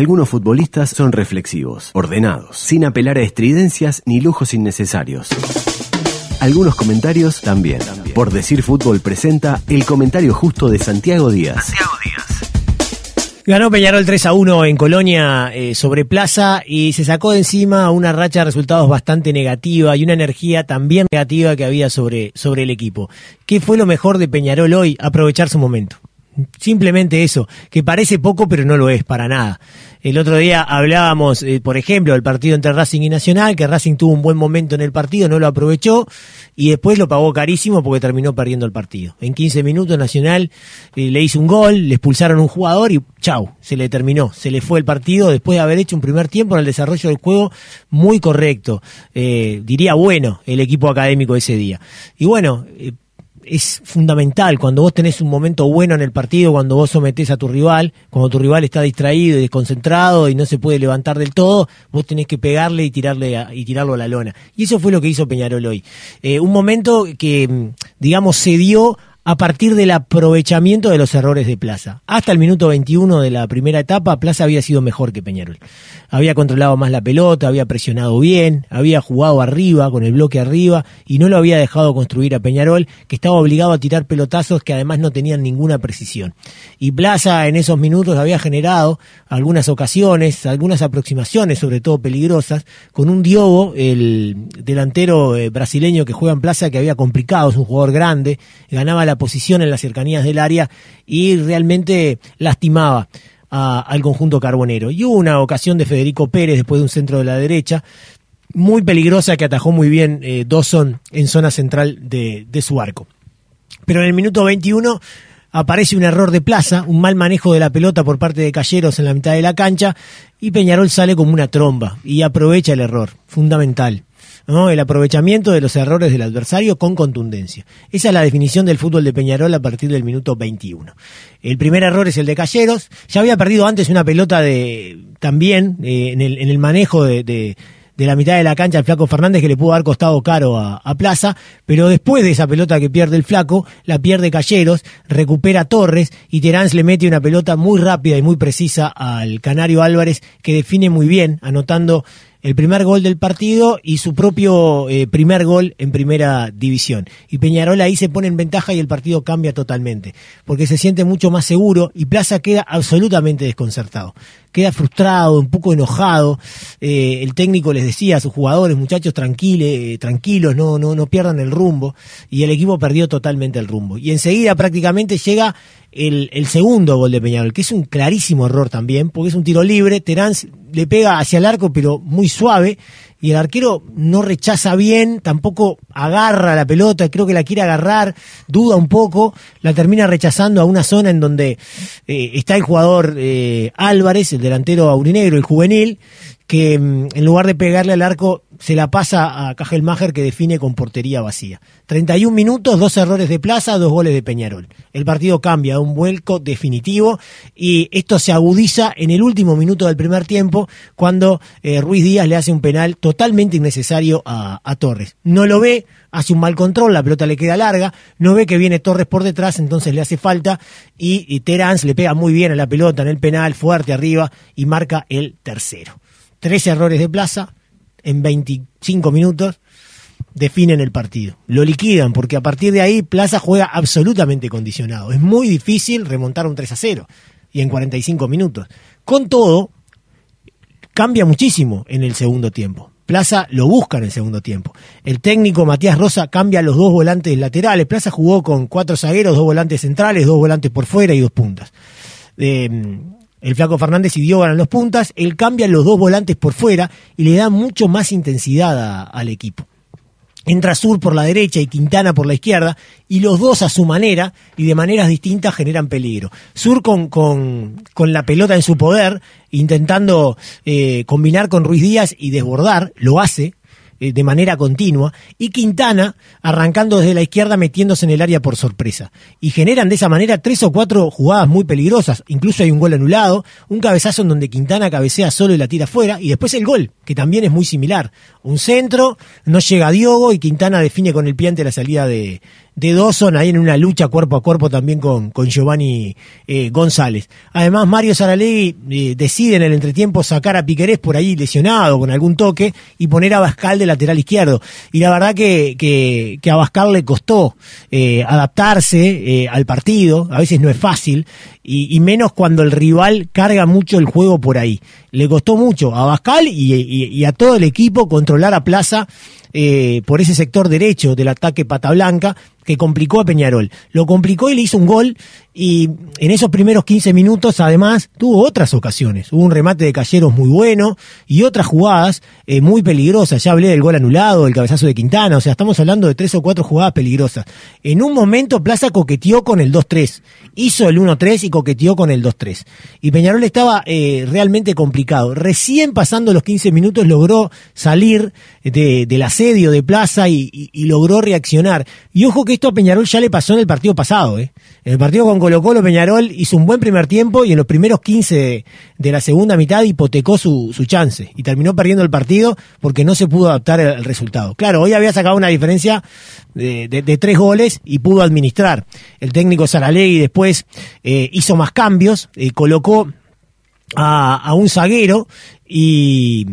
Algunos futbolistas son reflexivos, ordenados, sin apelar a estridencias ni lujos innecesarios. Algunos comentarios también. Por decir fútbol presenta el comentario justo de Santiago Díaz. Santiago Díaz. Ganó Peñarol 3 a 1 en Colonia eh, sobre Plaza y se sacó de encima una racha de resultados bastante negativa y una energía también negativa que había sobre, sobre el equipo. ¿Qué fue lo mejor de Peñarol hoy? Aprovechar su momento. Simplemente eso, que parece poco pero no lo es para nada. El otro día hablábamos, eh, por ejemplo, del partido entre Racing y Nacional, que Racing tuvo un buen momento en el partido, no lo aprovechó y después lo pagó carísimo porque terminó perdiendo el partido. En 15 minutos Nacional eh, le hizo un gol, le expulsaron un jugador y chau, se le terminó, se le fue el partido después de haber hecho un primer tiempo en el desarrollo del juego muy correcto, eh, diría bueno el equipo académico ese día. Y bueno, es fundamental cuando vos tenés un momento bueno en el partido, cuando vos sometés a tu rival, cuando tu rival está distraído y desconcentrado y no se puede levantar del todo, vos tenés que pegarle y tirarle y tirarlo a la lona. Y eso fue lo que hizo Peñarol hoy. Eh, un momento que, mm, digamos, se dio a partir del aprovechamiento de los errores de Plaza. Hasta el minuto 21 de la primera etapa, Plaza había sido mejor que Peñarol. Había controlado más la pelota, había presionado bien, había jugado arriba, con el bloque arriba, y no lo había dejado construir a Peñarol, que estaba obligado a tirar pelotazos que además no tenían ninguna precisión. Y Plaza en esos minutos había generado algunas ocasiones, algunas aproximaciones, sobre todo peligrosas, con un Diogo, el delantero eh, brasileño que juega en Plaza, que había complicado, es un jugador grande, ganaba la posición en las cercanías del área y realmente lastimaba al conjunto carbonero. Y hubo una ocasión de Federico Pérez después de un centro de la derecha, muy peligrosa que atajó muy bien eh, Dawson en zona central de, de su arco. Pero en el minuto 21 aparece un error de plaza, un mal manejo de la pelota por parte de Calleros en la mitad de la cancha y Peñarol sale como una tromba y aprovecha el error, fundamental el aprovechamiento de los errores del adversario con contundencia. Esa es la definición del fútbol de Peñarol a partir del minuto 21. El primer error es el de Calleros. Ya había perdido antes una pelota de también eh, en, el, manejo de, la mitad de la cancha al Flaco Fernández que le pudo haber costado caro a, Plaza, pero después de esa pelota que pierde el Flaco, la pierde Calleros, recupera Torres y Terán le mete una pelota muy rápida y muy precisa al Canario Álvarez que define muy bien, anotando el primer gol del partido y su propio eh, primer gol en primera división. Y Peñarol ahí se pone en ventaja y el partido cambia totalmente, porque se siente mucho más seguro y Plaza queda absolutamente desconcertado. Queda frustrado, un poco enojado. Eh, el técnico les decía a sus jugadores, muchachos, tranquiles, eh, tranquilos, no, no, no pierdan el rumbo. Y el equipo perdió totalmente el rumbo. Y enseguida prácticamente llega el, segundo gol de Peñarol, que es un clarísimo error también, porque es un tiro libre, Terán le pega hacia el arco, pero muy suave, y el arquero no rechaza bien, tampoco agarra la pelota, creo que la quiere agarrar, duda un poco, la termina rechazando a una zona en donde eh, está el jugador eh, Álvarez, el delantero aurinegro, el juvenil, que mm, en lugar de pegarle al arco se la pasa a Cajelmacher que define con portería vacía. 31 minutos, dos errores de Plaza, dos goles de Peñarol. El partido cambia, un vuelco definitivo y esto se agudiza en el último minuto del primer tiempo cuando eh, Ruiz Díaz le hace un penal totalmente innecesario a, Torres. No lo ve, hace un mal control, la pelota le queda larga, no ve que viene Torres por detrás, entonces le hace falta y, y le pega muy bien a la pelota en el penal, fuerte arriba y marca el tercero tres errores de plaza en 25 minutos definen el partido. Lo liquidan porque a partir de ahí Plaza juega absolutamente condicionado. Es muy difícil remontar un 3 a 0 y en 45 minutos. Con todo, cambia muchísimo en el segundo tiempo. Plaza lo busca en el segundo tiempo. El técnico Matías Rosa cambia los dos volantes laterales. Plaza jugó con cuatro zagueros, dos volantes centrales, dos volantes por fuera y dos puntas. Eh, el Flaco Fernández y Diego ganan los puntas, él cambia los dos volantes por fuera y le da mucho más intensidad al equipo. Entra Sur por la derecha y Quintana por la izquierda, y los dos a su manera y de maneras distintas generan peligro. Sur con, con, con la pelota en su poder, intentando eh, combinar con Ruiz Díaz y desbordar, lo hace, eh, de manera continua, y Quintana arrancando desde la izquierda metiéndose en el área por sorpresa. Y generan de esa manera tres o cuatro jugadas muy peligrosas, incluso hay un gol anulado, un cabezazo en donde Quintana cabecea solo y la tira fuera, y después el gol, que también es muy similar. Un centro, no llega Diogo y Quintana define con el pie ante la salida de, de Dawson ahí en una lucha cuerpo a cuerpo también con, con Giovanni eh, González. Además, Mario Saralegui eh, decide en el entretiempo sacar a Piquerés por ahí lesionado con algún toque y poner a Bascal de lateral izquierdo. Y la verdad que, que, que a Bascal le costó eh, adaptarse al partido, a veces no es fácil, y, menos cuando el rival carga mucho el juego por ahí. Le costó mucho a Bascal y, a todo el equipo controlar a Plaza eh, por ese sector derecho del ataque Pata Blanca, que complicó a Peñarol. Lo complicó y le hizo un gol y en esos primeros 15 minutos además tuvo otras ocasiones. Hubo un remate de Calleros muy bueno y otras jugadas eh, muy peligrosas. Ya hablé del gol anulado, del cabezazo de Quintana, o sea, estamos hablando de tres o cuatro jugadas peligrosas. En un momento Plaza coqueteó con el 2-3, hizo el 1-3 y coqueteó con el 2-3. Y Peñarol estaba eh, realmente complicado. Recién pasando los 15 minutos logró salir de, del asedio de Plaza y, y, y logró reaccionar. Y ojo que esto a Peñarol ya le pasó en el partido pasado. ¿eh? En el partido con Colo Colo, Peñarol hizo un buen primer tiempo y en los primeros 15 de, la segunda mitad hipotecó su, su, chance y terminó perdiendo el partido porque no se pudo adaptar al resultado. Claro, hoy había sacado una diferencia de, de, de tres goles y pudo administrar. El técnico Saralegui después eh, hizo más cambios, eh, colocó a, a un zaguero y,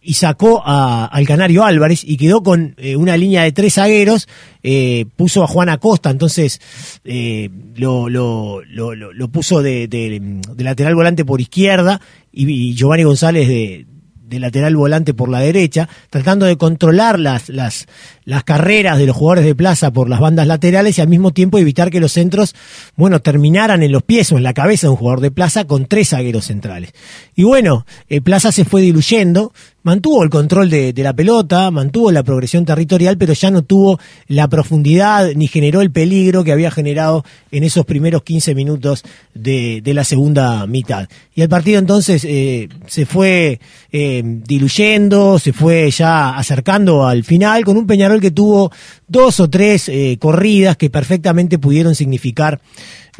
y sacó a, al Canario Álvarez y quedó con eh, una línea de tres zagueros, eh, puso a Juan Acosta, entonces eh, lo, lo, lo, lo, puso de, de, de, lateral volante por izquierda y, y Giovanni González de, de lateral volante por la derecha, tratando de controlar las, las, las carreras de los jugadores de plaza por las bandas laterales y al mismo tiempo evitar que los centros, bueno, terminaran en los pies o en la cabeza de un jugador de plaza con tres zagueros centrales. Y bueno, eh, Plaza se fue diluyendo, mantuvo el control de, de, la pelota, mantuvo la progresión territorial, pero ya no tuvo la profundidad ni generó el peligro que había generado en esos primeros 15 minutos de, de la segunda mitad. Y el partido entonces eh, se fue eh, diluyendo, se fue ya acercando al final con un Peñarol que tuvo dos o tres eh, corridas que perfectamente pudieron significar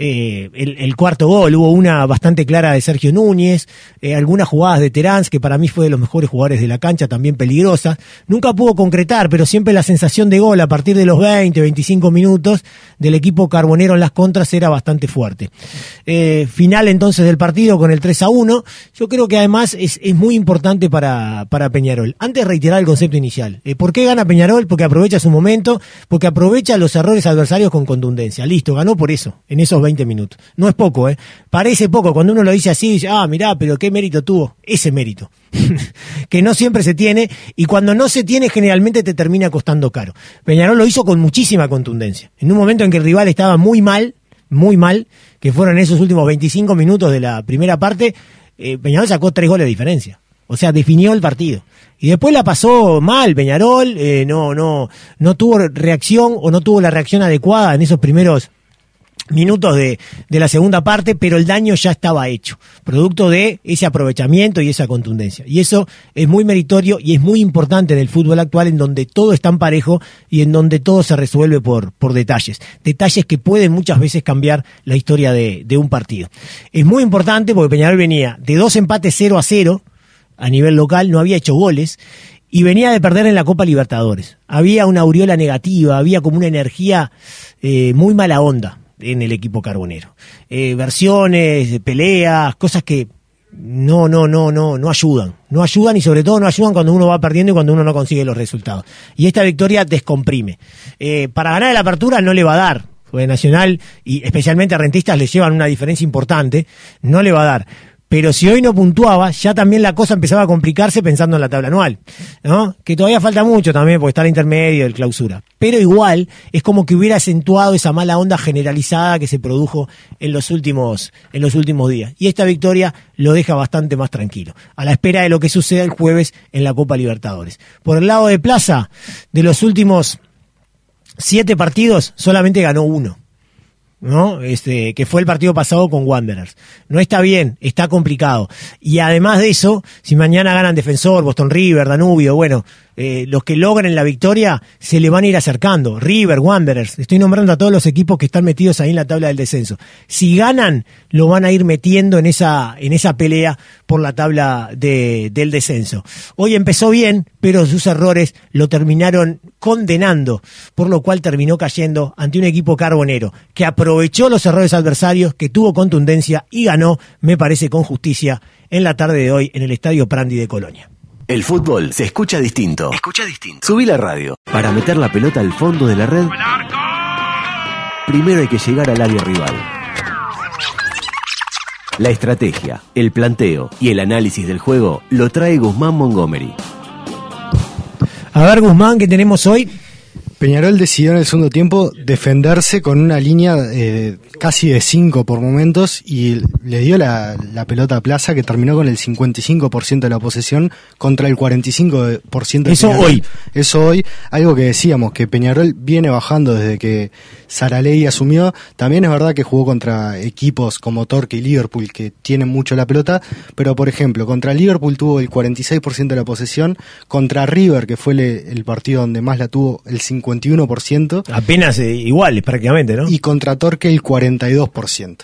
eh, el, cuarto gol. Hubo una bastante clara de Sergio Núñez, eh, algunas jugadas de Terán, que para mí fue de los mejores jugadores de la cancha, también peligrosas. Nunca pudo concretar, pero siempre la sensación de gol a partir de los 20, 25 minutos del equipo carbonero en las contras era bastante fuerte. Final entonces del partido con el 3 a 1. Yo creo que además es, es muy importante para, para Peñarol. Antes reiterar el concepto inicial. ¿Por qué gana Peñarol? Porque aprovecha su momento, porque aprovecha los errores adversarios con contundencia. Listo, ganó por eso, en esos 20 minutos. No es poco, ¿eh? Parece poco. Cuando uno lo dice así, dice, ah, mirá, pero qué mérito tuvo. Ese mérito. que no siempre se tiene y cuando no se tiene generalmente te termina costando caro. Peñarol lo hizo con muchísima contundencia. En un momento en que el rival estaba muy mal, muy mal, que fueron esos últimos 25 minutos de la primera parte, eh, Peñarol sacó tres goles de diferencia. O sea, definió el partido. Y después la pasó mal Peñarol, eh, no, no, no tuvo reacción o no tuvo la reacción adecuada en esos primeros minutos de, de, la segunda parte, pero el daño ya estaba hecho, producto de ese aprovechamiento y esa contundencia. Y eso es muy meritorio y es muy importante en el fútbol actual, en donde todo es tan parejo y en donde todo se resuelve por, por detalles. Detalles que pueden muchas veces cambiar la historia de, de un partido. Es muy importante porque Peñarol venía de dos empates 0 a 0 a nivel local, no había hecho goles, y venía de perder en la Copa Libertadores. Había una aureola negativa, había como una energía eh, muy mala onda en el equipo carbonero. Eh, versiones, peleas, cosas que no, no, no, no, no ayudan. No ayudan y sobre todo no ayudan cuando uno va perdiendo y cuando uno no consigue los resultados. Y esta victoria descomprime. Eh, para ganar la apertura no le va a dar. Fue Nacional y especialmente a Rentistas le llevan una diferencia importante. No le va a dar pero si hoy no puntuaba, ya también la cosa empezaba a complicarse pensando en la tabla anual, ¿no? Que todavía falta mucho también porque está el intermedio, el clausura. Pero igual es como que hubiera acentuado esa mala onda generalizada que se produjo en los últimos, en los últimos días. Y esta victoria lo deja bastante más tranquilo, a la espera de lo que suceda el jueves en la Copa Libertadores. Por el lado de Plaza, de los últimos siete partidos, solamente ganó uno. ¿No? Este, que fue el partido pasado con Wanderers. No está bien, está complicado. Y además de eso, si mañana ganan Defensor, Boston River, Danubio, bueno, eh, los que logren la victoria se le van a ir acercando. River, Wanderers, estoy nombrando a todos los equipos que están metidos ahí en la tabla del descenso. Si ganan, lo van a ir metiendo en esa, en esa pelea por la tabla de, del descenso. Hoy empezó bien, pero sus errores lo terminaron condenando, por lo cual terminó cayendo ante un equipo carbonero que aprovechó los errores adversarios, que tuvo contundencia y ganó, me parece con justicia, en la tarde de hoy en el Estadio Prandi de Colonia. El fútbol se escucha distinto. Escucha distinto. Subí la radio. Para meter la pelota al fondo de la red, primero hay que llegar al área rival. La estrategia, el planteo y el análisis del juego lo trae Guzmán Montgomery. A ver, Guzmán, ¿qué tenemos hoy? Peñarol decidió en el segundo tiempo defenderse con una línea eh, casi de 5 por momentos y le dio la, pelota a Plaza que terminó con el 55% de la posesión contra el 45% de Eso hoy. Eso hoy, algo que decíamos, que Peñarol viene bajando desde que Saraley asumió. También es verdad que jugó contra equipos como Torque y Liverpool que tienen mucho la pelota, pero por ejemplo, contra Liverpool tuvo el 46% de la posesión, contra River, que fue el, partido donde más la tuvo, el 50%. 51%. Apenas eh, iguales prácticamente, ¿no? Y contra Torque el 42%.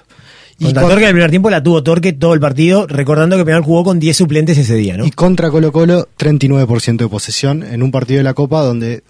Y contra Torque en el primer tiempo la tuvo Torque todo el partido, recordando que Penal jugó con 10 suplentes ese día, ¿no? Y contra Colo Colo 39% de posesión en un partido de la Copa donde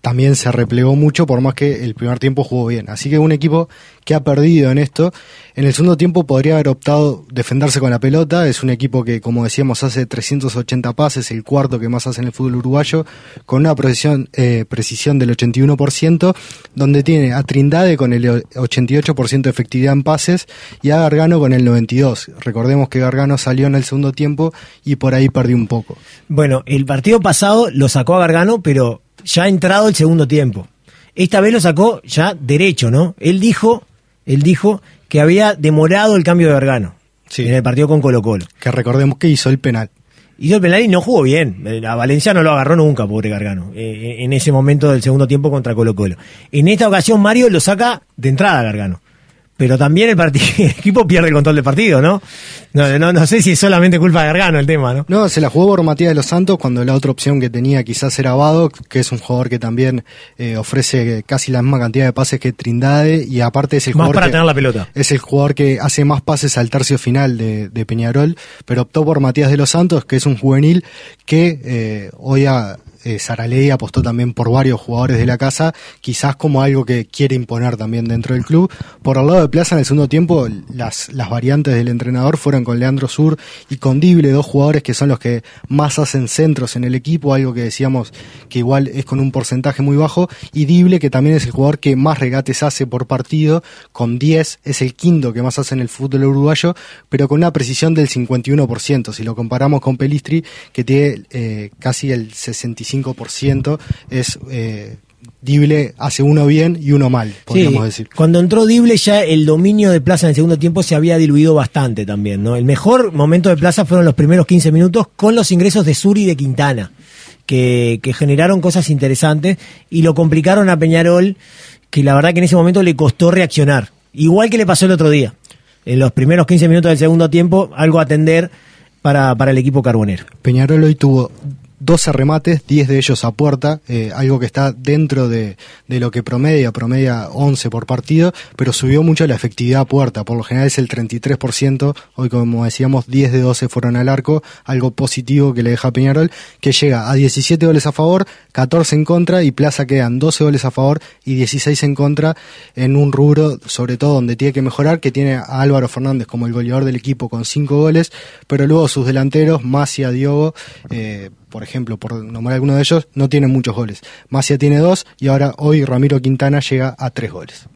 también se replegó mucho por más que el primer tiempo jugó bien. Así que un equipo que ha perdido en esto. En el segundo tiempo podría haber optado defenderse con la pelota. Es un equipo que, como decíamos, hace 380 pases, el cuarto que más hace en el fútbol uruguayo, con una precisión, eh, precisión del 81%, donde tiene a Trindade con el 88% de efectividad en pases y a Gargano con el 92%. Recordemos que Gargano salió en el segundo tiempo y por ahí perdió un poco. Bueno, el partido pasado lo sacó a Gargano, pero ya ha entrado el segundo tiempo. Esta vez lo sacó ya derecho, ¿no? Él dijo él dijo que había demorado el cambio de Vergano en el partido con Colo Colo. Que recordemos que hizo el penal. Hizo el penal y no jugó bien. A Valencia no lo agarró nunca, pobre Gargano, eh, en ese momento del segundo tiempo contra Colo Colo. En esta ocasión Mario lo saca de entrada Gargano pero también el, partido, equipo pierde el control del partido, ¿no? No, no sé si es solamente culpa de Gargano el tema, ¿no? No, se la jugó por Matías de los Santos cuando la otra opción que tenía quizás era Vado, que es un jugador que también eh, ofrece casi la misma cantidad de pases que Trindade y aparte es el más jugador para que, tener la pelota. Es el jugador que hace más pases al tercio final de, de Peñarol, pero optó por Matías de los Santos, que es un juvenil que eh, hoy ha, eh, Saraley apostó también por varios jugadores de la casa, quizás como algo que quiere imponer también dentro del club. Por el lado de Plaza en el segundo tiempo, las, variantes del entrenador fueron con Leandro Sur y con Dible, dos jugadores que son los que más hacen centros en el equipo, algo que decíamos que igual es con un porcentaje muy bajo, y Dible, que también es el jugador que más regates hace por partido, con 10, es el quinto que más hace en el fútbol uruguayo, pero con una precisión del 51%, si lo comparamos con Pelistri, que tiene eh, casi el 65% es eh, Dible hace uno bien y uno mal, podríamos decir. Cuando entró Dible ya el dominio de Plaza en el segundo tiempo se había diluido bastante también, ¿no? El mejor momento de Plaza fueron los primeros 15 minutos con los ingresos de Suri y de Quintana, que, que generaron cosas interesantes y lo complicaron a Peñarol, que la verdad que en ese momento le costó reaccionar. Igual que le pasó el otro día. En los primeros 15 minutos del segundo tiempo, algo a atender para, para el equipo carbonero. Peñarol hoy tuvo 12 remates, 10 de ellos a puerta, eh, algo que está dentro de, de, lo que promedia, promedia 11 por partido, pero subió mucho la efectividad a puerta, por lo general es el 33%, hoy como decíamos 10 de 12 fueron al arco, algo positivo que le deja a Peñarol, que llega a 17 goles a favor, 14 en contra y Plaza quedan 12 goles a favor y 16 en contra en un rubro, sobre todo donde tiene que mejorar, que tiene a Álvaro Fernández como el goleador del equipo con 5 goles, pero luego sus delanteros, Masia, Diogo, eh, por ejemplo, por nombrar alguno de ellos, no tienen muchos goles. Macia tiene dos y ahora hoy Ramiro Quintana llega a tres goles.